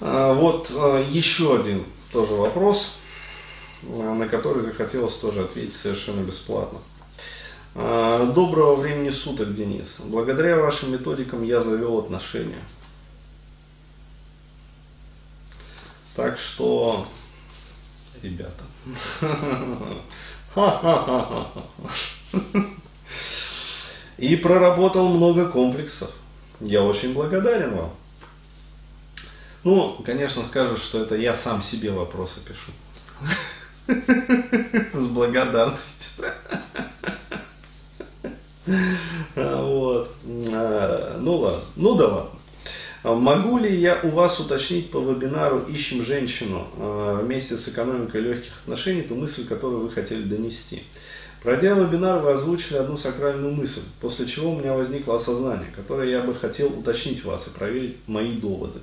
А, вот а, еще один тоже вопрос, а, на который захотелось тоже ответить совершенно бесплатно. Доброго времени суток, Денис. Благодаря вашим методикам я завел отношения. Так что, ребята, и проработал много комплексов. Я очень благодарен вам. Ну, конечно, скажут, что это я сам себе вопросы пишу. С благодарностью. Вот. А, ну ладно. Ну да ладно. Могу ли я у вас уточнить по вебинару «Ищем женщину» а, вместе с экономикой легких отношений ту мысль, которую вы хотели донести? Пройдя вебинар, вы озвучили одну сакральную мысль, после чего у меня возникло осознание, которое я бы хотел уточнить вас и проверить мои доводы.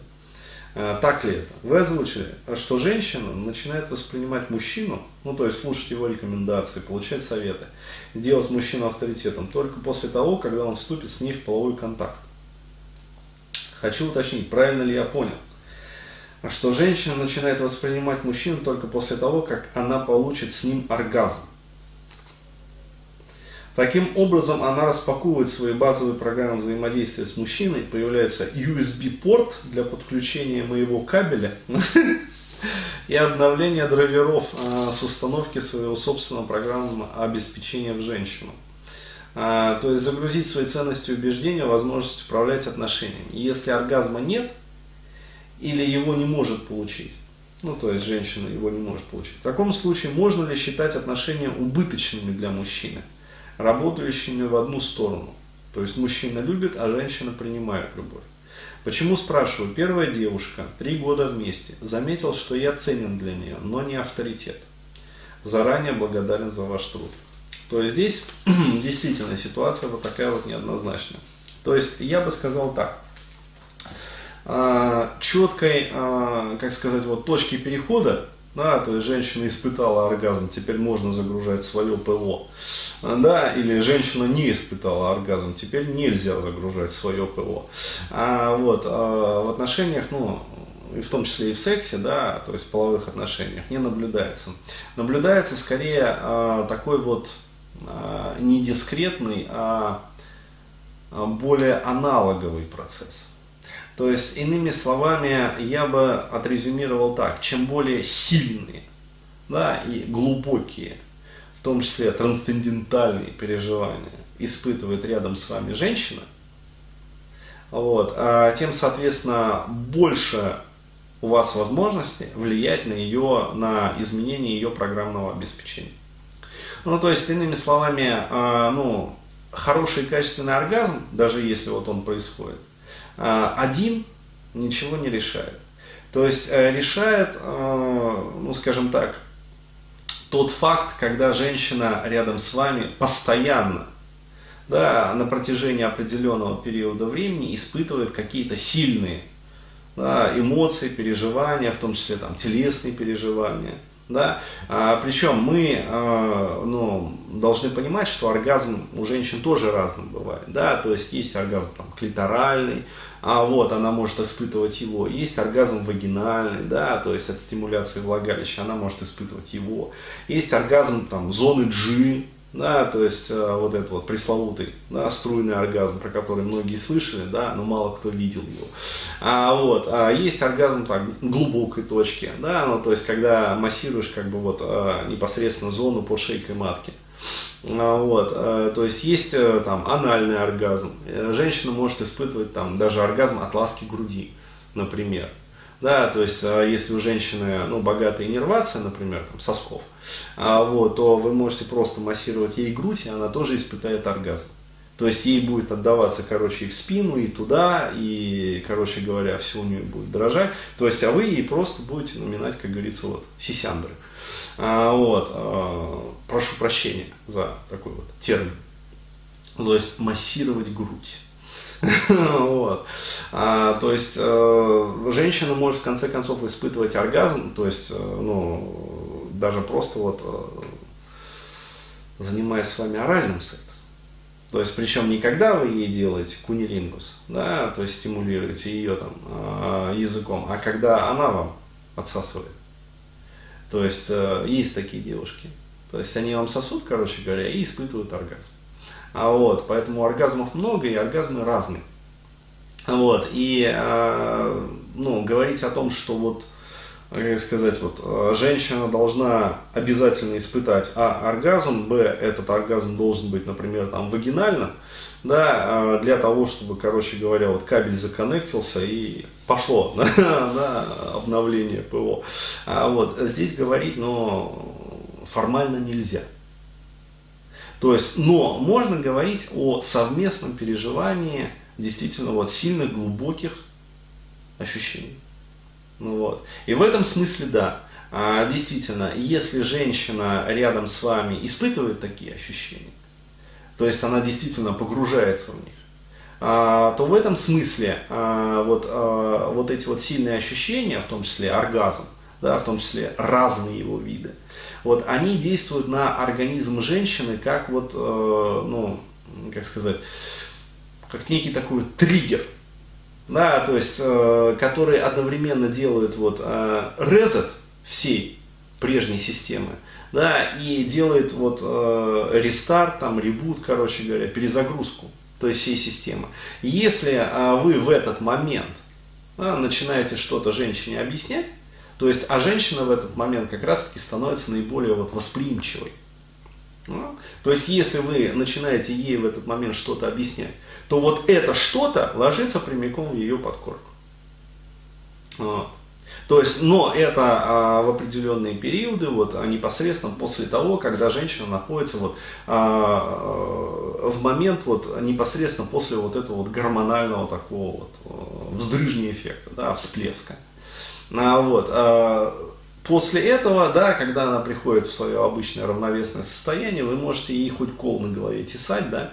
А, так ли это? Вы озвучили, что женщина начинает воспринимать мужчину, ну то есть слушать его рекомендации, получать советы, делать мужчину авторитетом только после того, когда он вступит с ней в половой контакт. Хочу уточнить, правильно ли я понял, что женщина начинает воспринимать мужчину только после того, как она получит с ним оргазм. Таким образом, она распаковывает свои базовые программы взаимодействия с мужчиной, появляется USB-порт для подключения моего кабеля и обновления драйверов а, с установки своего собственного программного обеспечения в женщину. А, то есть загрузить свои ценности и убеждения, возможность управлять отношениями. Если оргазма нет, или его не может получить, ну то есть женщина его не может получить, в таком случае можно ли считать отношения убыточными для мужчины? Работающими в одну сторону. То есть мужчина любит, а женщина принимает любовь. Почему спрашиваю? Первая девушка, три года вместе, заметил, что я ценен для нее, но не авторитет. Заранее благодарен за ваш труд. То есть здесь действительно ситуация вот такая вот неоднозначная. То есть я бы сказал так. А, четкой, а, как сказать, вот точки перехода да, то есть женщина испытала оргазм, теперь можно загружать свое ПО, да, или женщина не испытала оргазм, теперь нельзя загружать свое ПО. А вот а в отношениях, ну, и в том числе и в сексе, да, то есть в половых отношениях, не наблюдается. Наблюдается скорее а, такой вот а, не дискретный, а, а более аналоговый процесс. То есть, иными словами, я бы отрезюмировал так, чем более сильные да, и глубокие, в том числе трансцендентальные переживания, испытывает рядом с вами женщина, вот, а тем, соответственно, больше у вас возможности влиять на ее, на изменение ее программного обеспечения. Ну, то есть, иными словами, а, ну, хороший качественный оргазм, даже если вот он происходит, один ничего не решает. То есть э, решает, э, ну скажем так, тот факт, когда женщина рядом с вами постоянно, да, на протяжении определенного периода времени испытывает какие-то сильные да, эмоции, переживания, в том числе там, телесные переживания. Да? А, причем мы а, ну, должны понимать, что оргазм у женщин тоже разным бывает. Да? То есть есть оргазм там, клиторальный, а вот она может испытывать его. Есть оргазм вагинальный, да, то есть от стимуляции влагалища она может испытывать его. Есть оргазм там зоны G, да, то есть э, вот этот вот пресловутый, да, струйный оргазм, про который многие слышали, да, но мало кто видел его. А вот, а есть оргазм так, глубокой точки, да, ну, то есть когда массируешь как бы вот э, непосредственно зону под шейкой матки. А, вот, э, то есть есть э, там анальный оргазм. Э, женщина может испытывать там даже оргазм от ласки груди, например. Да, то есть если у женщины ну, богатая иннервация, например, там, сосков, а, вот, то вы можете просто массировать ей грудь, и она тоже испытает оргазм. То есть ей будет отдаваться, короче, и в спину, и туда, и, короче говоря, все у нее будет дрожать. То есть, а вы ей просто будете наминать, как говорится, вот, сисяндры. А, вот, а, прошу прощения за такой вот термин. То есть массировать грудь. Вот. а, то есть э, женщина может в конце концов испытывать оргазм, то есть, э, ну, даже просто вот э, занимаясь с вами оральным сексом. То есть, причем не когда вы ей делаете кунилингус, да, то есть стимулируете ее там а, языком, а когда она вам отсасывает. То есть, э, есть такие девушки. То есть, они вам сосут, короче говоря, и испытывают оргазм. А вот, поэтому оргазмов много, и оргазмы разные. Вот, и, э, ну, говорить о том, что вот, как сказать, вот, э, женщина должна обязательно испытать, а, оргазм, б, этот оргазм должен быть, например, там, вагинальным, да, э, для того, чтобы, короче говоря, вот кабель законнектился и пошло на обновление ПО. А вот здесь говорить, но формально нельзя. То есть, но можно говорить о совместном переживании действительно вот сильных, глубоких ощущений. Ну, вот. И в этом смысле, да, а, действительно, если женщина рядом с вами испытывает такие ощущения, то есть она действительно погружается в них, а, то в этом смысле а, вот, а, вот эти вот сильные ощущения, в том числе оргазм, да, в том числе разные его виды, вот, они действуют на организм женщины как вот, э, ну, как сказать, как некий такой триггер, да, то есть, э, который одновременно делает вот э, резет всей прежней системы, да, и делает вот э, рестарт, там, ребут, короче говоря, перезагрузку, то есть всей системы. Если э, вы в этот момент да, начинаете что-то женщине объяснять, то есть, а женщина в этот момент как раз-таки становится наиболее вот восприимчивой. Ну, то есть, если вы начинаете ей в этот момент что-то объяснять, то вот это что-то ложится прямиком в ее подкорку. Вот. То есть, но это а, в определенные периоды, вот, а непосредственно после того, когда женщина находится вот, а, в момент вот, непосредственно после вот этого вот гормонального такого вот, а, вздрыжния эффекта, да, всплеска. А, вот, а, После этого, да, когда она приходит в свое обычное равновесное состояние, вы можете ей хоть кол на голове тесать, да,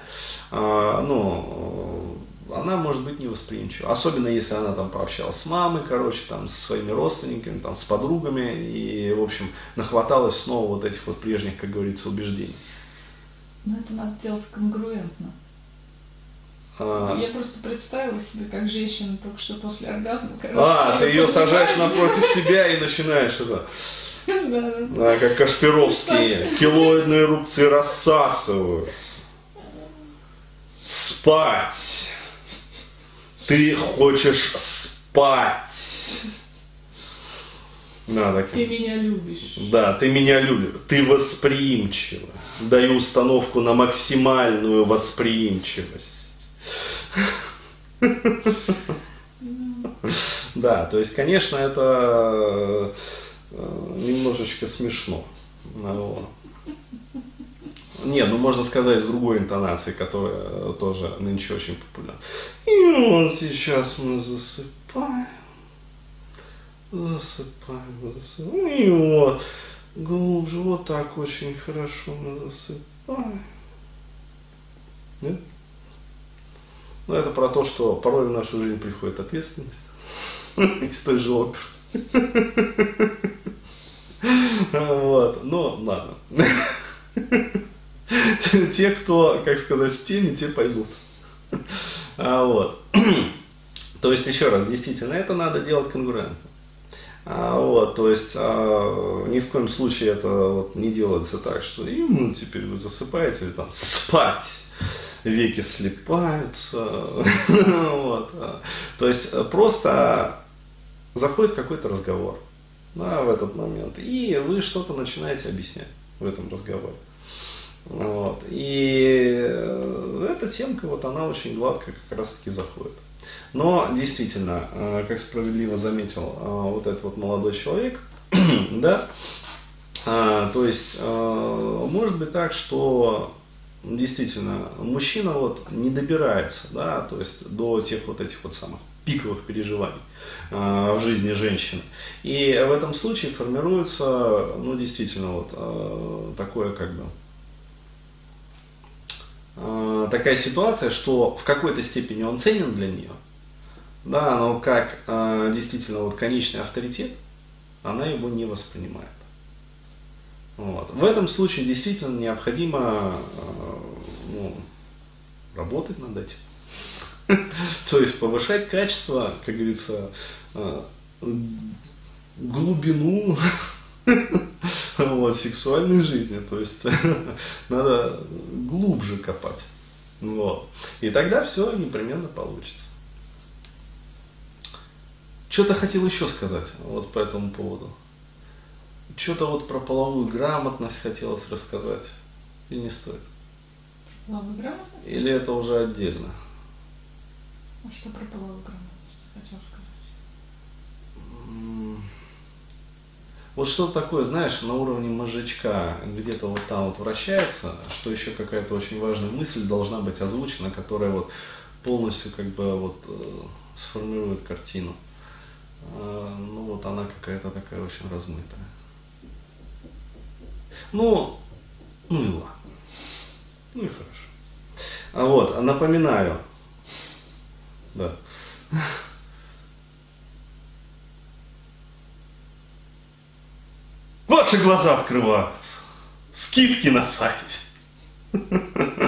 а, ну, она может быть невосприимчива. Особенно если она там пообщалась с мамой, короче, там, со своими родственниками, там, с подругами, и, в общем, нахваталась снова вот этих вот прежних, как говорится, убеждений. Ну, это надо делать конгруентно. А... Я просто представила себе, как женщина только что после оргазма. Короче, а, ты ее сажаешь напротив себя и начинаешь это. Да, как Кашпировские. Килоидные рубцы рассасываются. Спать. Ты хочешь спать. Да, так. Ты меня любишь. Да, ты меня любишь. Ты восприимчива. Даю установку на максимальную восприимчивость. Да, то есть, конечно, это э, немножечко смешно. Не, ну можно сказать с другой интонацией, которая тоже нынче очень популярна. И вот сейчас мы засыпаем. Засыпаем, засыпаем. И вот. Глубже, вот так очень хорошо мы засыпаем. Нет? Но это про то, что порой в нашу жизнь приходит ответственность из той же оперы. Вот, ну ладно. Те, кто, как сказать, в теме, те пойдут. А, вот. То есть, еще раз, действительно, это надо делать конкурентно. А, вот, то есть а, ни в коем случае это вот, не делается так, что и, ну, теперь вы засыпаете или там спать веки слепаются. вот. То есть э, просто заходит какой-то разговор да, в этот момент, и вы что-то начинаете объяснять в этом разговоре. Вот. И э, эта темка, вот она очень гладко как раз таки заходит. Но действительно, э, как справедливо заметил вот этот вот молодой человек, да, то есть может быть так, что действительно, мужчина вот не добирается, да, то есть до тех вот этих вот самых пиковых переживаний э, в жизни женщины. И в этом случае формируется, ну, действительно, вот э, такое как бы э, такая ситуация, что в какой-то степени он ценен для нее, да, но как э, действительно вот конечный авторитет, она его не воспринимает. Вот. В этом случае действительно необходимо э, ну, работать над этим. То есть повышать качество, как говорится, а, глубину вот, сексуальной жизни. То есть надо глубже копать. Вот. И тогда все непременно получится. Что-то хотел еще сказать вот по этому поводу. Что-то вот про половую грамотность хотелось рассказать. И не стоит. Половую грамотность? Или это уже отдельно? А что про половую грамотность хотел сказать? Вот что такое, знаешь, на уровне мозжечка где-то вот там вот вращается, что еще какая-то очень важная мысль должна быть озвучена, которая вот полностью как бы вот э, сформирует картину. Э, ну вот она какая-то такая очень размытая. Ну, ну и ладно. Ну и хорошо. А вот, а напоминаю, да. Ваши глаза открываются. Скидки на сайте.